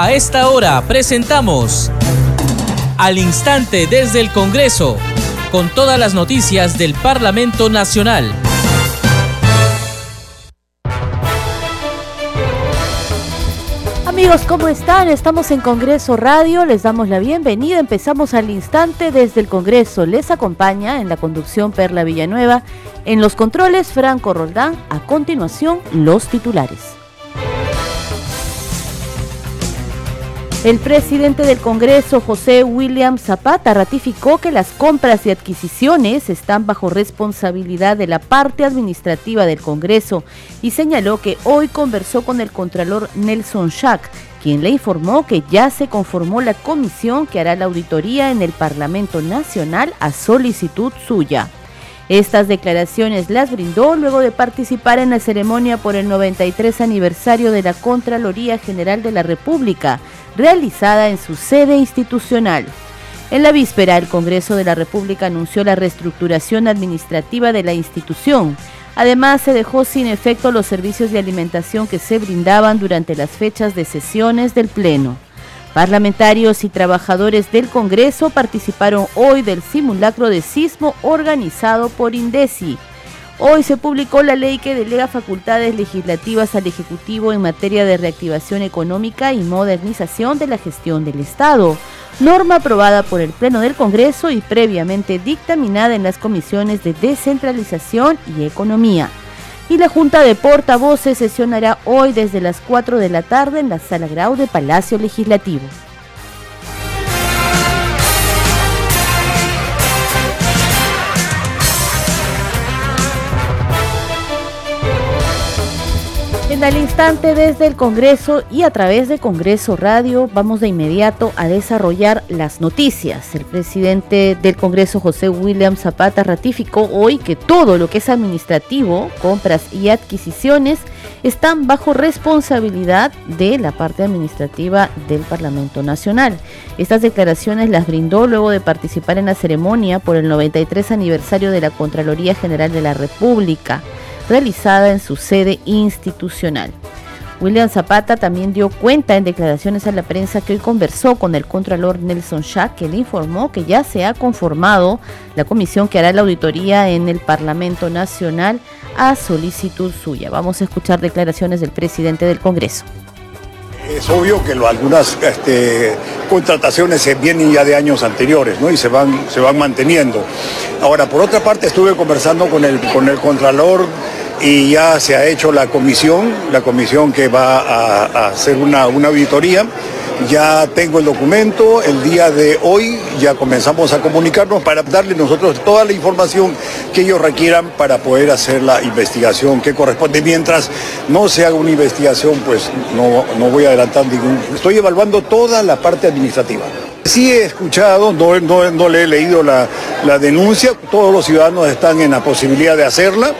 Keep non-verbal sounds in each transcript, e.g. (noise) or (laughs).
A esta hora presentamos Al Instante desde el Congreso, con todas las noticias del Parlamento Nacional. Amigos, ¿cómo están? Estamos en Congreso Radio, les damos la bienvenida. Empezamos al instante desde el Congreso. Les acompaña en la conducción Perla Villanueva, en los controles Franco Roldán. A continuación, los titulares. El presidente del Congreso, José William Zapata, ratificó que las compras y adquisiciones están bajo responsabilidad de la parte administrativa del Congreso y señaló que hoy conversó con el Contralor Nelson Schack, quien le informó que ya se conformó la comisión que hará la auditoría en el Parlamento Nacional a solicitud suya. Estas declaraciones las brindó luego de participar en la ceremonia por el 93 aniversario de la Contraloría General de la República, realizada en su sede institucional. En la víspera, el Congreso de la República anunció la reestructuración administrativa de la institución. Además, se dejó sin efecto los servicios de alimentación que se brindaban durante las fechas de sesiones del Pleno. Parlamentarios y trabajadores del Congreso participaron hoy del simulacro de sismo organizado por INDECI. Hoy se publicó la ley que delega facultades legislativas al Ejecutivo en materia de reactivación económica y modernización de la gestión del Estado, norma aprobada por el Pleno del Congreso y previamente dictaminada en las comisiones de descentralización y economía y la Junta de Portavoces sesionará hoy desde las 4 de la tarde en la Sala Grau de Palacio Legislativo. En el instante desde el Congreso y a través de Congreso Radio vamos de inmediato a desarrollar las noticias. El presidente del Congreso, José William Zapata, ratificó hoy que todo lo que es administrativo, compras y adquisiciones están bajo responsabilidad de la parte administrativa del Parlamento Nacional. Estas declaraciones las brindó luego de participar en la ceremonia por el 93 aniversario de la Contraloría General de la República realizada en su sede institucional. William Zapata también dio cuenta en declaraciones a la prensa que hoy conversó con el Contralor Nelson Schack, que le informó que ya se ha conformado la comisión que hará la auditoría en el Parlamento Nacional a solicitud suya. Vamos a escuchar declaraciones del presidente del Congreso. Es obvio que algunas este, contrataciones se vienen ya de años anteriores ¿no? y se van, se van manteniendo. Ahora, por otra parte, estuve conversando con el, con el Contralor y ya se ha hecho la comisión, la comisión que va a, hacer una, una auditoría. Ya tengo el documento, el día de hoy ya comenzamos a comunicarnos para darle nosotros toda la información que ellos requieran para poder hacer la investigación que corresponde. Mientras no se haga una investigación, pues no, no voy a adelantar ningún... Estoy evaluando toda la parte administrativa. Sí he escuchado, no, no, le he leído la, denuncia, todos los ciudadanos están en la posibilidad de hacerla,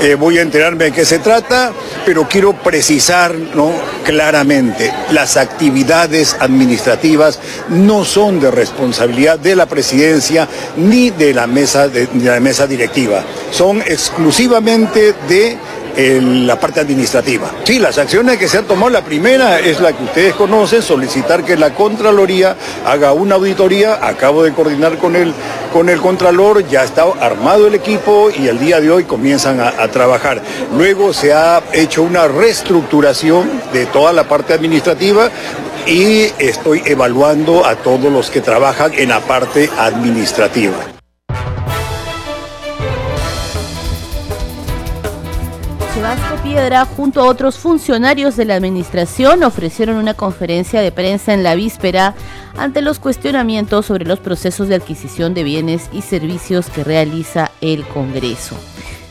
eh, voy a enterarme de qué se trata, pero quiero precisar ¿no? claramente, las actividades administrativas no son de responsabilidad de la presidencia ni de la mesa, de la mesa directiva, son exclusivamente de la parte administrativa. Sí, las acciones que se han tomado, la primera es la que ustedes conocen, solicitar que la Contraloría haga una auditoría, acabo de coordinar con el, con el Contralor, ya está armado el equipo y el día de hoy comienzan a trabajar. Luego se ha hecho una reestructuración de toda la parte administrativa y estoy evaluando a todos los que trabajan en la parte administrativa. Piedra, junto a otros funcionarios de la administración, ofrecieron una conferencia de prensa en la víspera ante los cuestionamientos sobre los procesos de adquisición de bienes y servicios que realiza el Congreso.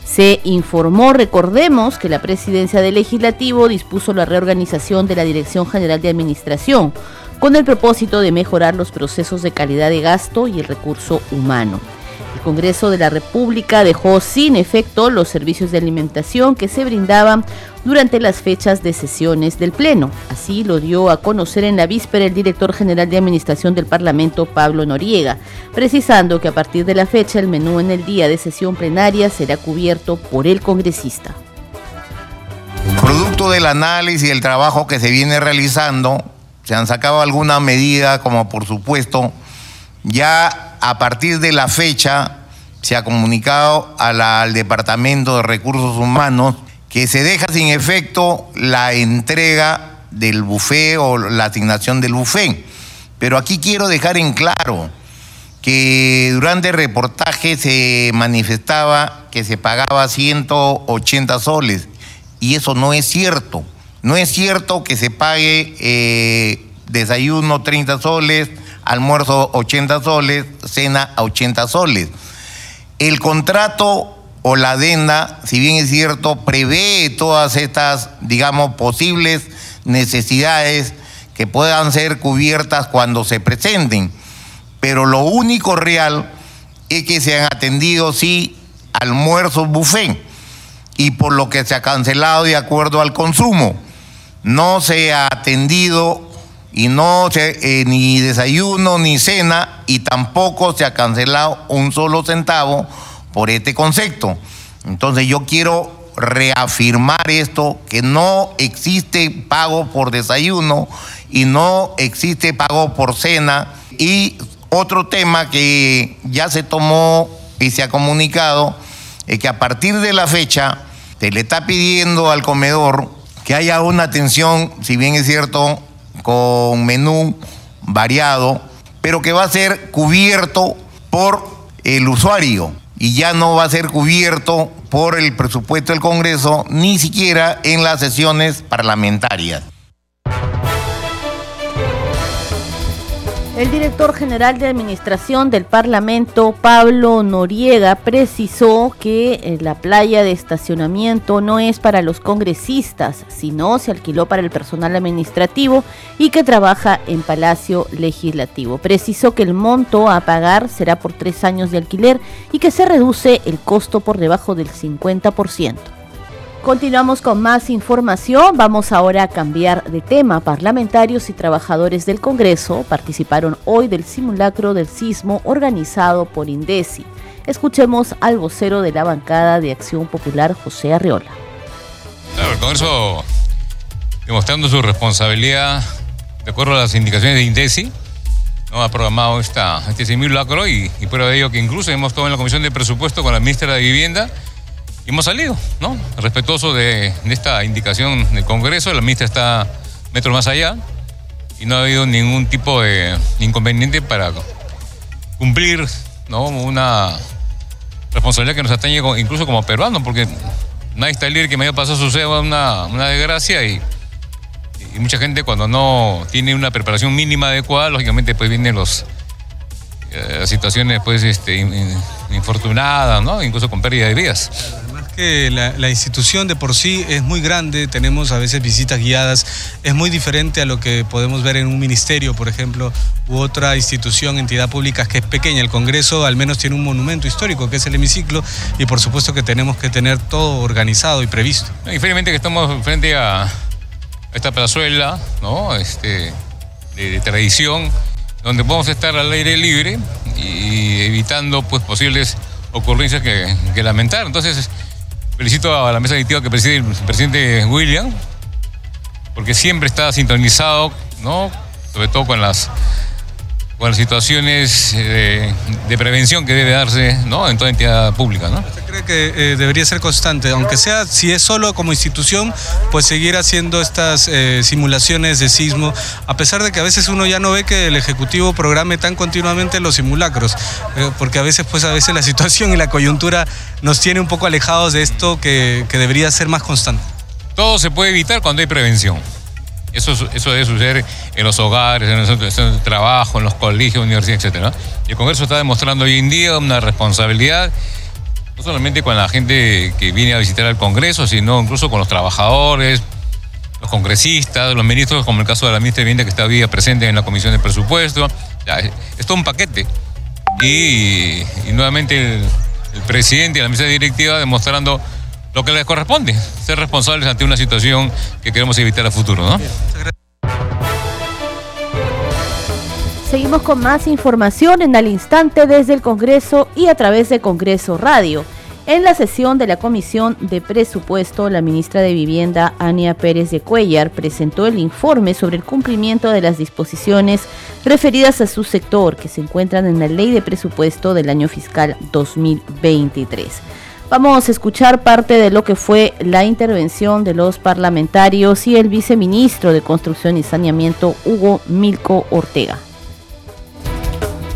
Se informó, recordemos, que la presidencia del legislativo dispuso la reorganización de la Dirección General de Administración con el propósito de mejorar los procesos de calidad de gasto y el recurso humano. El Congreso de la República dejó sin efecto los servicios de alimentación que se brindaban durante las fechas de sesiones del Pleno. Así lo dio a conocer en la víspera el director general de Administración del Parlamento, Pablo Noriega, precisando que a partir de la fecha el menú en el día de sesión plenaria será cubierto por el congresista. Producto del análisis y el trabajo que se viene realizando, se han sacado alguna medida, como por supuesto, ya a partir de la fecha se ha comunicado al Departamento de Recursos Humanos que se deja sin efecto la entrega del buffet o la asignación del buffet. Pero aquí quiero dejar en claro que durante el reportaje se manifestaba que se pagaba 180 soles y eso no es cierto. No es cierto que se pague eh, desayuno 30 soles, almuerzo 80 soles, cena a 80 soles. El contrato o la adenda, si bien es cierto, prevé todas estas, digamos, posibles necesidades que puedan ser cubiertas cuando se presenten. Pero lo único real es que se han atendido, sí, almuerzos buffet y por lo que se ha cancelado de acuerdo al consumo. No se ha atendido y no se, eh, ni desayuno ni cena y tampoco se ha cancelado un solo centavo por este concepto. Entonces yo quiero reafirmar esto, que no existe pago por desayuno y no existe pago por cena. Y otro tema que ya se tomó y se ha comunicado es que a partir de la fecha se le está pidiendo al comedor que haya una atención, si bien es cierto, con menú variado, pero que va a ser cubierto por el usuario y ya no va a ser cubierto por el presupuesto del Congreso, ni siquiera en las sesiones parlamentarias. El director general de Administración del Parlamento, Pablo Noriega, precisó que eh, la playa de estacionamiento no es para los congresistas, sino se alquiló para el personal administrativo y que trabaja en Palacio Legislativo. Precisó que el monto a pagar será por tres años de alquiler y que se reduce el costo por debajo del 50%. Continuamos con más información. Vamos ahora a cambiar de tema. Parlamentarios y trabajadores del Congreso participaron hoy del simulacro del sismo organizado por Indesi. Escuchemos al vocero de la bancada de Acción Popular, José Arriola. el Congreso, demostrando su responsabilidad de acuerdo a las indicaciones de Indesi, ¿no? ha programado esta, este simulacro y, y prueba de ello que incluso hemos estado en la Comisión de Presupuesto con la ministra de Vivienda y hemos salido, ¿no? Respetuoso de, esta indicación del Congreso, la ministra está metros más allá y no ha habido ningún tipo de inconveniente para cumplir. Una responsabilidad que nos atañe incluso como peruanos, porque nadie está libre que me haya pasado suceda una, desgracia y, mucha gente cuando no tiene una preparación mínima adecuada, lógicamente pues vienen los eh, situaciones pues este, infortunadas. Incluso con pérdida de vidas que la, institución de por sí es muy grande, tenemos a veces visitas guiadas, es muy diferente a lo que podemos ver en un ministerio, por ejemplo, u otra institución, entidad pública que es pequeña. El Congreso al menos tiene un monumento histórico que es el hemiciclo y por supuesto que tenemos que tener todo organizado y previsto. Infelizmente que estamos frente a esta plazuela, ¿no? Este, de, tradición, donde podemos estar al aire libre y evitando pues posibles ocurrencias que, que lamentar. Entonces, Felicito a la mesa directiva que preside el presidente William, porque siempre está sintonizado, ¿no? Sobre todo con las, con las situaciones eh, de, prevención que debe darse, ¿no? En toda entidad pública, ¿no? ¿Usted cree que eh, debería ser constante, aunque sea, si es solo como institución, pues seguir haciendo estas eh, simulaciones de sismo, a pesar de que a veces uno ya no ve que el Ejecutivo programe tan continuamente los simulacros, porque a veces, pues a veces la (laughs) situación y la coyuntura nos tiene un poco alejados de esto que, debería ser más constante. Todo se puede evitar cuando hay prevención. Eso, eso debe suceder en los hogares, en el trabajo, en los colegios, universidades, etc. Y el Congreso está demostrando hoy en día una responsabilidad, no solamente con la gente que viene a visitar el Congreso, sino incluso con los trabajadores, los congresistas, los ministros, como el caso de la ministra de Vivienda que está hoy presente en la Comisión de Presupuesto. es todo un paquete. Y, nuevamente el, el presidente y la mesa directiva demostrando lo que les corresponde, ser responsables ante una situación que queremos evitar a futuro, ¿no? Seguimos con más información en al instante desde el Congreso y a través de Congreso Radio. En la sesión de la Comisión de Presupuesto, la ministra de Vivienda, Ania Pérez de Cuellar, presentó el informe sobre el cumplimiento de las disposiciones referidas a su sector que se encuentran en la Ley de Presupuesto del año fiscal 2023. Vamos a escuchar parte de lo que fue la intervención de los parlamentarios y el viceministro de Construcción y Saneamiento, Hugo Milco Ortega.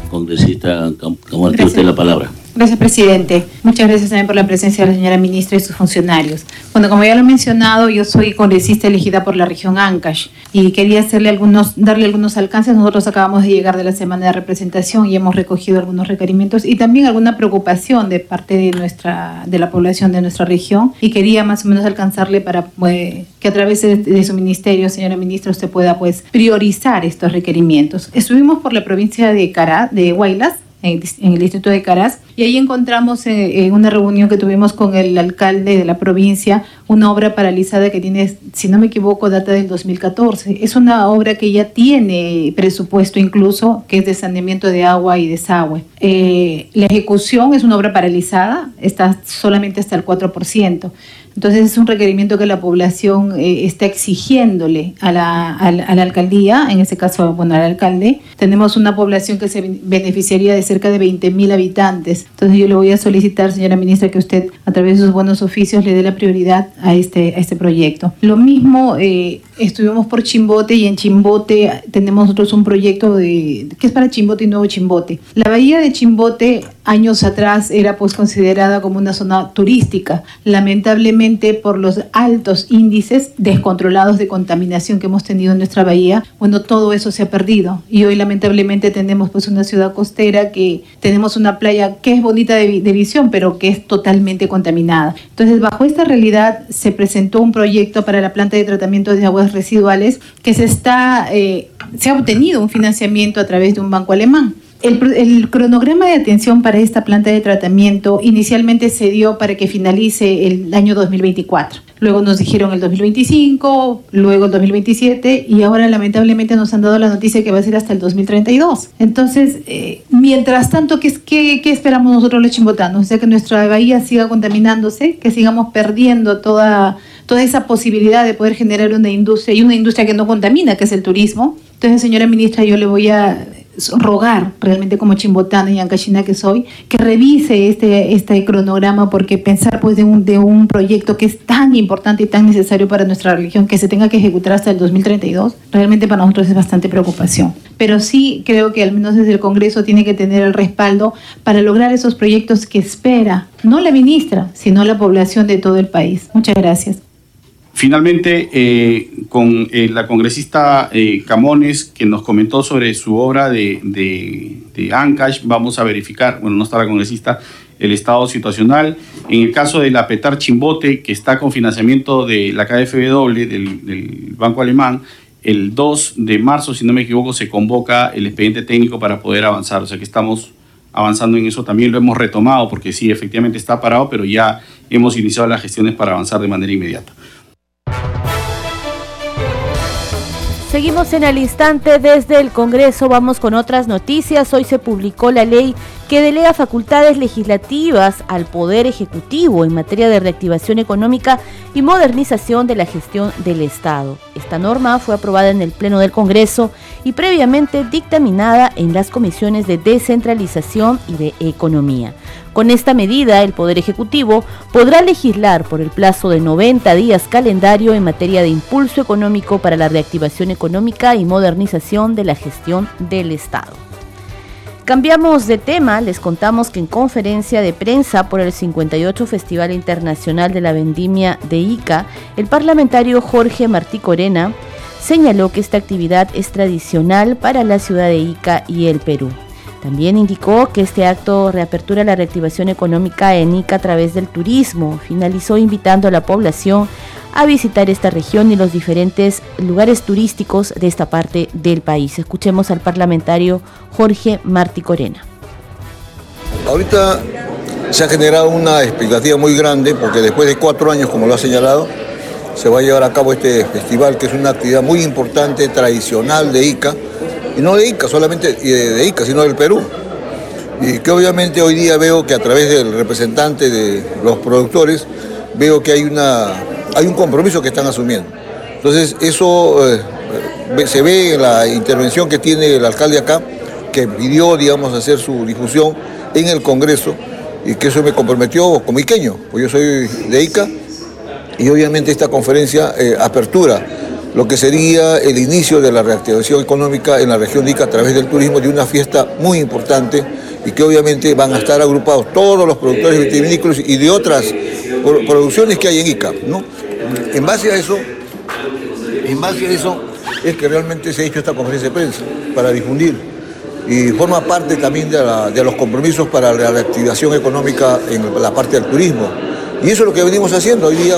Congresista, Camargo, usted la palabra. Gracias, presidente. Muchas gracias también por la presencia de la señora ministra y sus funcionarios. Bueno, como ya lo he mencionado, yo soy congresista elegida por la región Ancash y quería hacerle algunos, darle algunos alcances. Nosotros acabamos de llegar de la semana de representación y hemos recogido algunos requerimientos y también alguna preocupación de parte de nuestra, de la población de nuestra región y quería más o menos alcanzarle para pues, que a través de, su ministerio, señora ministra, usted pueda pues priorizar estos requerimientos. Estuvimos por la provincia de Cará, de Huaylas, en, el distrito de Caraz, y ahí encontramos eh, en una reunión que tuvimos con el alcalde de la provincia una obra paralizada que tiene, si no me equivoco, data del 2014. Es una obra que ya tiene presupuesto incluso, que es de saneamiento de agua y desagüe. Eh, la ejecución es una obra paralizada, está solamente hasta el 4%. Entonces es un requerimiento que la población eh, está exigiéndole a la, a, la, alcaldía, en este caso, bueno, al alcalde. Tenemos una población que se beneficiaría de cerca de 20 mil habitantes. Entonces yo le voy a solicitar, señora ministra, que usted a través de sus buenos oficios le dé la prioridad a este, a este proyecto. Lo mismo, eh, estuvimos por Chimbote y en Chimbote tenemos nosotros un proyecto de, que es para Chimbote y Nuevo Chimbote. La bahía de Chimbote años atrás era pues considerada como una zona turística. Lamentablemente por los altos índices descontrolados de contaminación que hemos tenido en nuestra bahía, bueno, todo eso se ha perdido y hoy lamentablemente tenemos pues una ciudad costera que tenemos una playa que es bonita de, visión, pero que es totalmente contaminada. Entonces, bajo esta realidad se presentó un proyecto para la planta de tratamiento de aguas residuales que se está, eh, se ha obtenido un financiamiento a través de un banco alemán. El, cronograma de atención para esta planta de tratamiento inicialmente se dio para que finalice el año 2024. Luego nos dijeron el 2025, luego el 2027 y ahora lamentablemente nos han dado la noticia que va a ser hasta el 2032. Entonces, eh, mientras tanto, ¿qué, qué, qué esperamos nosotros los chimbotanos? O sea, que nuestra bahía siga contaminándose, que sigamos perdiendo toda, toda esa posibilidad de poder generar una industria y una industria que no contamina, que es el turismo. Entonces, señora ministra, yo le voy a rogar realmente como chimbotana y ancachina que soy, que revise este, este cronograma porque pensar pues de un, de un proyecto que es tan importante y tan necesario para nuestra religión que se tenga que ejecutar hasta el 2032, realmente para nosotros es bastante preocupación. Pero sí creo que al menos desde el Congreso tiene que tener el respaldo para lograr esos proyectos que espera, no la ministra, sino la población de todo el país. Muchas gracias. Finalmente, eh, con eh, la congresista eh, Camones, que nos comentó sobre su obra de, de, Ancash, vamos a verificar, bueno, no está la congresista, el estado situacional. En el caso de la Petar Chimbote, que está con financiamiento de la KfW, del, del Banco Alemán, el 2 de marzo, si no me equivoco, se convoca el expediente técnico para poder avanzar. O sea que estamos avanzando en eso. También lo hemos retomado porque sí, efectivamente está parado, pero ya hemos iniciado las gestiones para avanzar de manera inmediata. Seguimos en el instante desde el Congreso, vamos con otras noticias. Hoy se publicó la ley que delega facultades legislativas al Poder Ejecutivo en materia de reactivación económica y modernización de la gestión del Estado. Esta norma fue aprobada en el Pleno del Congreso y previamente dictaminada en las comisiones de descentralización y de economía. Con esta medida, el Poder Ejecutivo podrá legislar por el plazo de 90 días calendario en materia de impulso económico para la reactivación económica y modernización de la gestión del Estado. Cambiamos de tema, les contamos que en conferencia de prensa por el 58 Festival Internacional de la Vendimia de Ica, el parlamentario Jorge Martí Corena señaló que esta actividad es tradicional para la ciudad de Ica y el Perú. También indicó que este acto reapertura la reactivación económica en Ica a través del turismo. Finalizó invitando a la población a visitar esta región y los diferentes lugares turísticos de esta parte del país. Escuchemos al parlamentario Jorge Martí Corena. Ahorita se ha generado una expectativa muy grande porque después de cuatro años, como lo ha señalado, se va a llevar a cabo este festival que es una actividad muy importante, tradicional de Ica y no de Ica solamente de, Ica, sino del Perú. y que obviamente hoy día veo que a través del representante de los productores, veo que hay, una, hay un compromiso que están asumiendo. Entonces eso eh, se ve en la intervención que tiene el alcalde acá, que pidió, digamos, hacer su difusión en el Congreso y que eso me comprometió como iqueño, pues yo soy de ICA y obviamente esta conferencia eh, apertura lo que sería el inicio de la reactivación económica en la región Ica a través del turismo de una fiesta muy importante y que obviamente van a estar agrupados todos los productores vitivinícolas y de otras producciones que hay en Ica. ¿no? En base a eso, en base a eso es que realmente se ha hecho esta conferencia de prensa para difundir y forma parte también de, los compromisos para la reactivación económica en la parte del turismo. Y eso es lo que venimos haciendo hoy día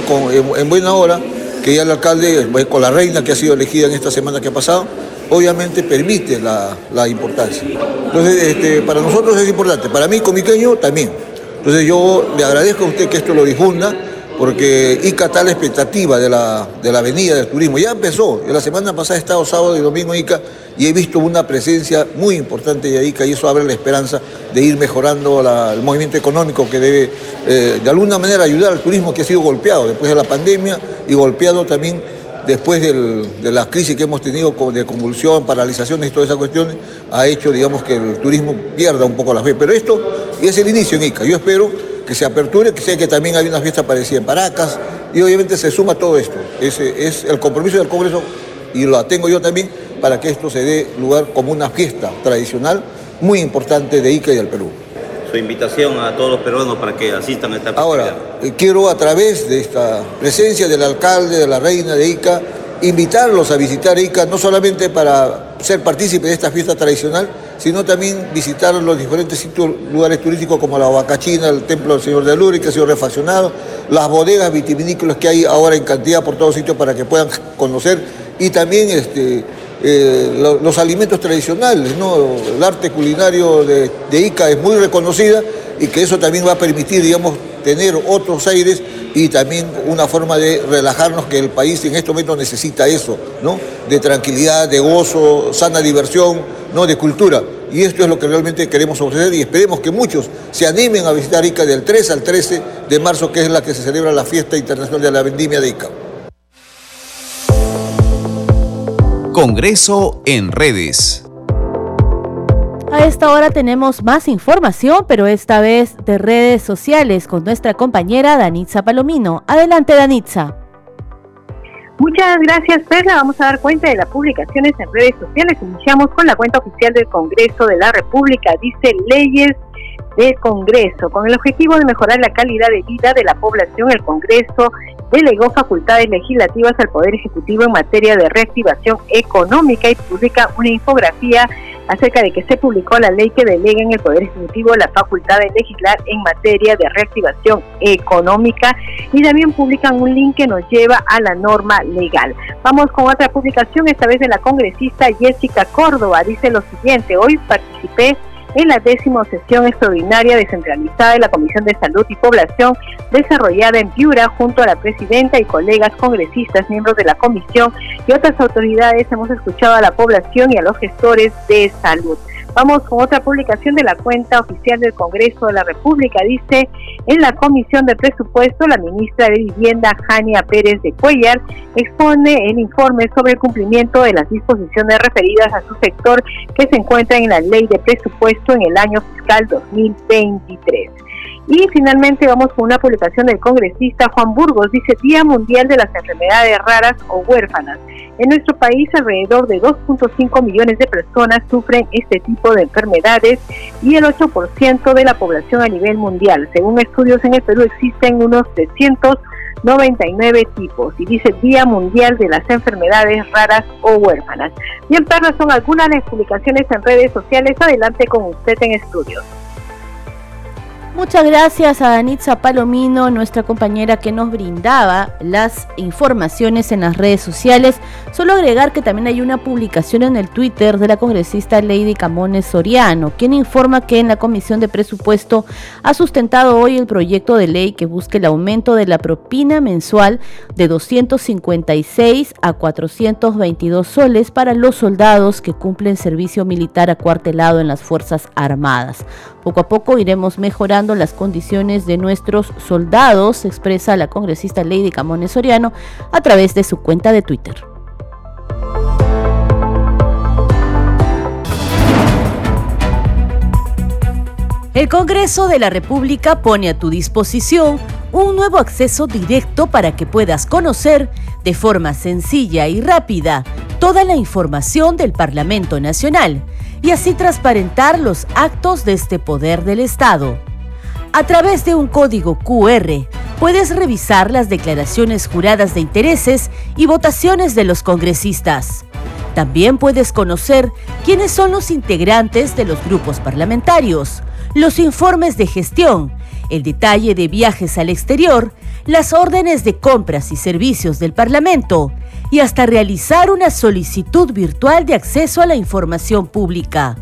en buena hora que ya el alcalde, pues, con la reina que ha sido elegida en esta semana que ha pasado, obviamente permite la, importancia. Entonces, este, para nosotros es importante, para mí, comiqueño, también. Entonces yo le agradezco a usted que esto lo difunda, porque ICA está la expectativa de la, de la avenida del turismo. Ya empezó, la semana pasada he estado sábado y domingo ICA y he visto una presencia muy importante de ICA y eso abre la esperanza de ir mejorando el movimiento económico que debe eh, de alguna manera ayudar al turismo que ha sido golpeado después de la pandemia y golpeado también después de la crisis que hemos tenido de convulsión, paralizaciones y todas esas cuestiones, ha hecho, digamos, que el turismo pierda un poco la fe. Pero esto es el inicio en ICA. Yo espero que se aperture, que sé que también hay una fiesta parecida en Paracas, y obviamente se suma todo esto. Ese es el compromiso del Congreso, y lo tengo yo también, para que esto se dé lugar como una fiesta tradicional muy importante de Ica y del Perú. Su invitación a todos los peruanos para que asistan a esta Ahora, eh, quiero a través de esta presencia del alcalde, de la reina de Ica, invitarlos a visitar Ica, no solamente para ser partícipes de esta fiesta tradicional, sino también visitar los diferentes sitios, lugares turísticos como la Huacachina, el Templo del Señor de Luri, que ha sido refaccionado, las bodegas vitivinícolas que hay ahora en cantidad por todos sitios para que puedan conocer, y también este, eh, los alimentos tradicionales, ¿no? el arte culinario de, de Ica es muy reconocida y que eso también va a permitir, digamos, tener otros aires y también una forma de relajarnos que el país en este momento necesita eso, ¿no? De tranquilidad, de gozo, sana diversión, ¿no? De cultura. Y esto es lo que realmente queremos ofrecer y esperemos que muchos se animen a visitar Ica del 3 al 13 de marzo, que es la que se celebra la fiesta internacional de la vendimia de Ica. Congreso en redes. A esta hora tenemos más información, pero esta vez de redes sociales con nuestra compañera Danitza Palomino. Adelante, Danitza. Muchas gracias, Perla. Vamos a dar cuenta de las publicaciones en redes sociales. Iniciamos con la cuenta oficial del Congreso de la República. Dice leyes del Congreso. Con el objetivo de mejorar la calidad de vida de la población, el Congreso delegó facultades legislativas al Poder Ejecutivo en materia de reactivación económica y publica una infografía acerca de que se publicó la ley que delega en el Poder Ejecutivo la facultad de legislar en materia de reactivación económica y también publican un link que nos lleva a la norma legal. Vamos con otra publicación, esta vez de la congresista Jessica Córdoba. Dice lo siguiente, hoy participé en la décima sesión extraordinaria descentralizada de la Comisión de Salud y Población desarrollada en Piura junto a la presidenta y colegas congresistas, miembros de la comisión y otras autoridades. Hemos escuchado a la población y a los gestores de salud. Vamos con otra publicación de la cuenta oficial del Congreso de la República. Dice, en la Comisión de Presupuesto, la ministra de Vivienda, Jania Pérez de Cuellar, expone el informe sobre el cumplimiento de las disposiciones referidas a su sector que se encuentran en la Ley de Presupuesto en el año fiscal 2023. Y finalmente vamos con una publicación del congresista Juan Burgos, dice Día Mundial de las Enfermedades Raras o Huérfanas. En nuestro país alrededor de 2.5 millones de personas sufren este tipo de enfermedades y el 8% de la población a nivel mundial. Según estudios en el Perú existen unos 399 tipos y dice Día Mundial de las Enfermedades Raras o Huérfanas. Bien, perras, son algunas de las publicaciones en redes sociales. Adelante con usted en estudios. Muchas gracias a Danitza Palomino, nuestra compañera que nos brindaba las informaciones en las redes sociales. Solo agregar que también hay una publicación en el Twitter de la congresista Lady Camones Soriano, quien informa que en la Comisión de Presupuesto ha sustentado hoy el proyecto de ley que busca el aumento de la propina mensual de 256 a 422 soles para los soldados que cumplen servicio militar acuartelado en las Fuerzas Armadas. Poco a poco iremos mejorando las condiciones de nuestros soldados, expresa la congresista Lady Camones Soriano a través de su cuenta de Twitter. El Congreso de la República pone a tu disposición un nuevo acceso directo para que puedas conocer de forma sencilla y rápida toda la información del Parlamento Nacional y así transparentar los actos de este poder del Estado. A través de un código QR puedes revisar las declaraciones juradas de intereses y votaciones de los congresistas. También puedes conocer quiénes son los integrantes de los grupos parlamentarios, los informes de gestión, el detalle de viajes al exterior, las órdenes de compras y servicios del Parlamento y hasta realizar una solicitud virtual de acceso a la información pública.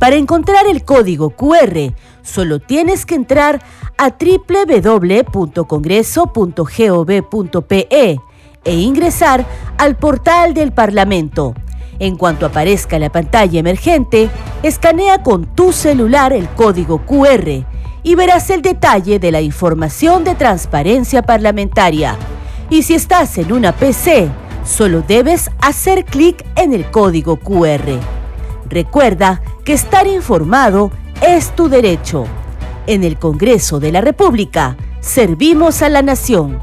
Para encontrar el código QR, solo tienes que entrar a www.congreso.gov.pe e ingresar al portal del Parlamento. En cuanto aparezca la pantalla emergente, escanea con tu celular el código QR y verás el detalle de la información de transparencia parlamentaria. Y si estás en una PC, solo debes hacer clic en el código QR. Recuerda que estar informado es tu derecho. En el Congreso de la República, servimos a la nación.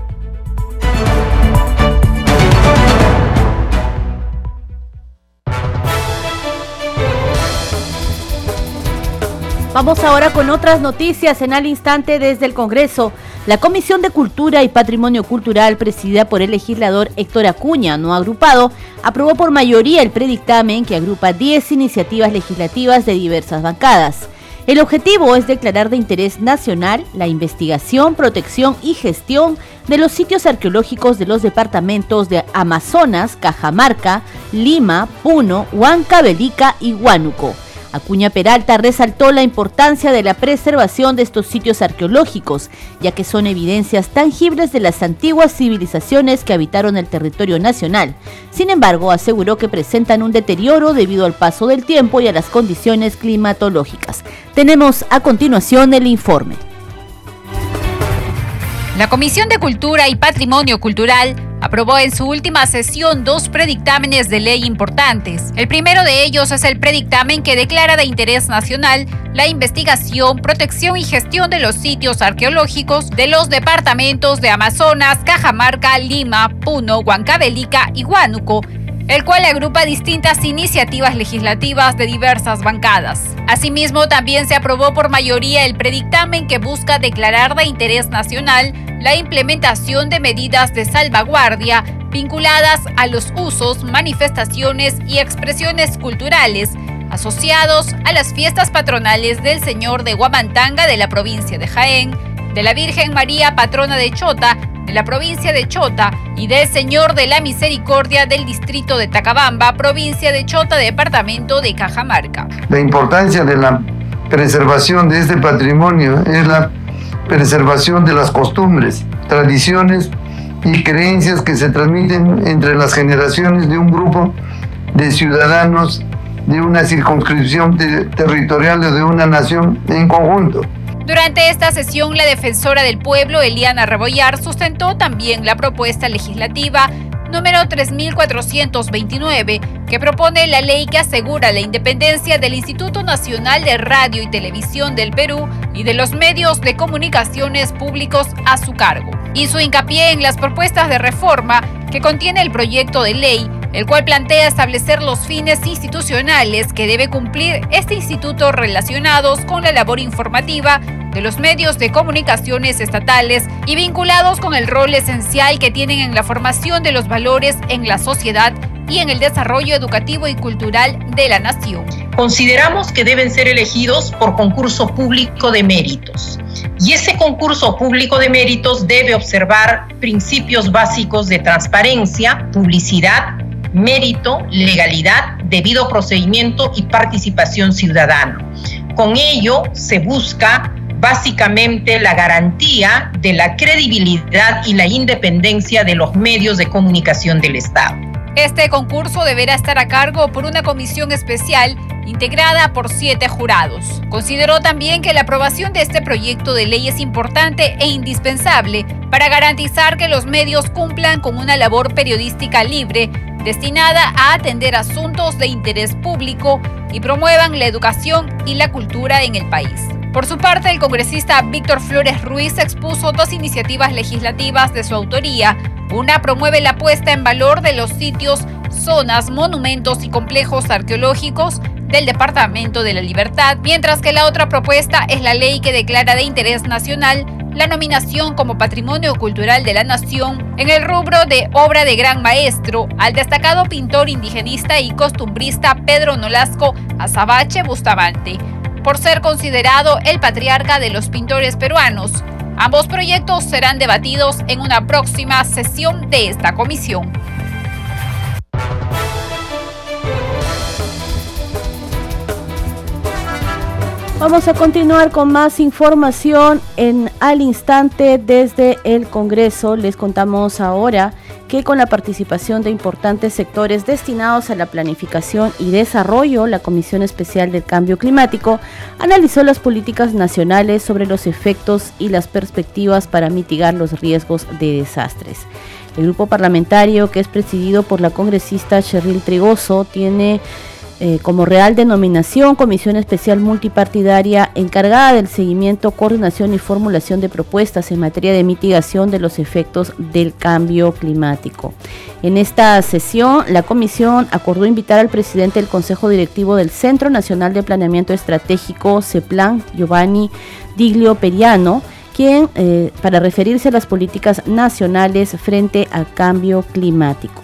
Vamos ahora con otras noticias en al instante desde el Congreso. La Comisión de Cultura y Patrimonio Cultural, presidida por el legislador Héctor Acuña, no agrupado, aprobó por mayoría el predictamen que agrupa 10 iniciativas legislativas de diversas bancadas. El objetivo es declarar de interés nacional la investigación, protección y gestión de los sitios arqueológicos de los departamentos de Amazonas, Cajamarca, Lima, Puno, Huancavelica y Huánuco Acuña Peralta resaltó la importancia de la preservación de estos sitios arqueológicos, ya que son evidencias tangibles de las antiguas civilizaciones que habitaron el territorio nacional. Sin embargo, aseguró que presentan un deterioro debido al paso del tiempo y a las condiciones climatológicas. Tenemos a continuación el informe. La Comisión de Cultura y Patrimonio Cultural aprobó en su última sesión dos predictámenes de ley importantes. El primero de ellos es el predictamen que declara de interés nacional la investigación, protección y gestión de los sitios arqueológicos de los departamentos de Amazonas, Cajamarca, Lima, Puno, Huancavelica y Huánuco el cual agrupa distintas iniciativas legislativas de diversas bancadas. Asimismo, también se aprobó por mayoría el predictamen que busca declarar de interés nacional la implementación de medidas de salvaguardia vinculadas a los usos, manifestaciones y expresiones culturales asociados a las fiestas patronales del Señor de Guamantanga de la provincia de Jaén, de la Virgen María patrona de Chota de la provincia de Chota y del Señor de la Misericordia del distrito de Tacabamba, provincia de Chota, departamento de Cajamarca. La importancia de la preservación de este patrimonio es la preservación de las costumbres, tradiciones y creencias que se transmiten entre las generaciones de un grupo de ciudadanos de una circunscripción territorial o de una nación en conjunto. Durante esta sesión, la defensora del pueblo, Eliana Rebollar, sustentó también la propuesta legislativa número 3429, que propone la ley que asegura la independencia del Instituto Nacional de Radio y Televisión del Perú y de los medios de comunicaciones públicos a su cargo. Hizo hincapié en las propuestas de reforma que contiene el proyecto de ley el cual plantea establecer los fines institucionales que debe cumplir este instituto relacionados con la labor informativa de los medios de comunicaciones estatales y vinculados con el rol esencial que tienen en la formación de los valores en la sociedad y en el desarrollo educativo y cultural de la nación. consideramos que deben ser elegidos por concurso público de méritos. Y ese concurso público de méritos debe observar principios básicos de transparencia, publicidad, mérito, legalidad, debido procedimiento y participación ciudadana. Con ello se busca básicamente la garantía de la credibilidad y la independencia de los medios de comunicación del Estado. Este concurso deberá estar a cargo por una comisión especial integrada por siete jurados. Consideró también que la aprobación de este proyecto de ley es importante e indispensable para garantizar que los medios cumplan con una labor periodística libre destinada a atender asuntos de interés público y promuevan la educación y la cultura en el país. Por su parte, el congresista Víctor Flores Ruiz expuso dos iniciativas legislativas de su autoría. Una promueve la puesta en valor de los sitios, zonas, monumentos y complejos arqueológicos del Departamento de la Libertad, mientras que la otra propuesta es la ley que declara de interés nacional la nominación como Patrimonio Cultural de la Nación en el rubro de obra de gran maestro al destacado pintor indigenista y costumbrista Pedro Nolasco Azabache Bustamante, por ser considerado el patriarca de los pintores peruanos. Ambos proyectos serán debatidos en una próxima sesión de esta comisión. Vamos a continuar con más información en al instante desde el Congreso. Les contamos ahora que con la participación de importantes sectores destinados a la planificación y desarrollo, la Comisión Especial del Cambio Climático analizó las políticas nacionales sobre los efectos y las perspectivas para mitigar los riesgos de desastres. El grupo parlamentario, que es presidido por la congresista Cheryl Trigoso, tiene eh, como real denominación Comisión Especial Multipartidaria encargada del seguimiento, coordinación y formulación de propuestas en materia de mitigación de los efectos del cambio climático. En esta sesión, la comisión acordó invitar al presidente del Consejo Directivo del Centro Nacional de Planeamiento Estratégico, CEPLAN, Giovanni Diglio Periano, quien, eh, para referirse a las políticas nacionales frente al cambio climático.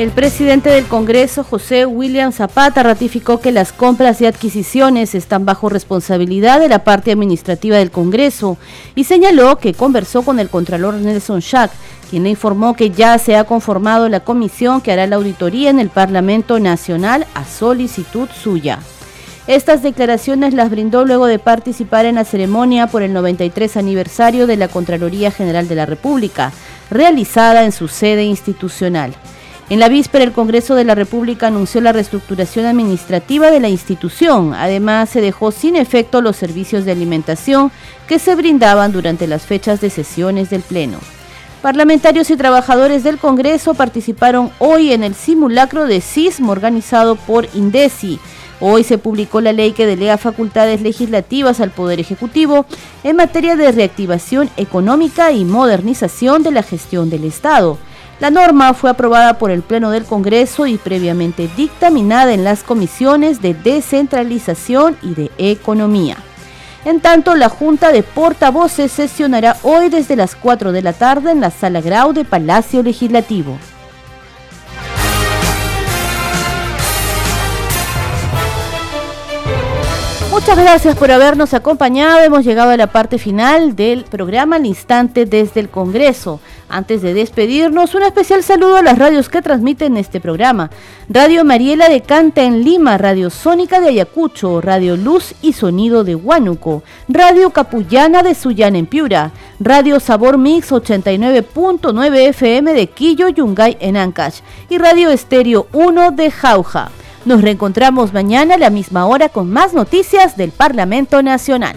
El presidente del Congreso, José William Zapata, ratificó que las compras y adquisiciones están bajo responsabilidad de la parte administrativa del Congreso y señaló que conversó con el Contralor Nelson Schack, quien le informó que ya se ha conformado la comisión que hará la auditoría en el Parlamento Nacional a solicitud suya. Estas declaraciones las brindó luego de participar en la ceremonia por el 93 aniversario de la Contraloría General de la República, realizada en su sede institucional. En la víspera, el Congreso de la República anunció la reestructuración administrativa de la institución. Además, se dejó sin efecto los servicios de alimentación que se brindaban durante las fechas de sesiones del Pleno. Parlamentarios y trabajadores del Congreso participaron hoy en el simulacro de sismo organizado por INDECI. Hoy se publicó la ley que delega facultades legislativas al Poder Ejecutivo en materia de reactivación económica y modernización de la gestión del Estado. La norma fue aprobada por el Pleno del Congreso y previamente dictaminada en las comisiones de descentralización y de economía. En tanto, la Junta de Portavoces sesionará hoy desde las 4 de la tarde en la Sala Grau de Palacio Legislativo. Muchas gracias por habernos acompañado. Hemos llegado a la parte final del programa al instante desde el Congreso. Antes de despedirnos, un especial saludo a las radios que transmiten este programa. Radio Mariela de Canta en Lima, Radio Sónica de Ayacucho, Radio Luz y Sonido de Huánuco, Radio Capullana de Sullana en Piura, Radio Sabor Mix 89.9 FM de Quillo Yungay en Ancash y Radio Estéreo 1 de Jauja. Nos reencontramos mañana a la misma hora con más noticias del Parlamento Nacional.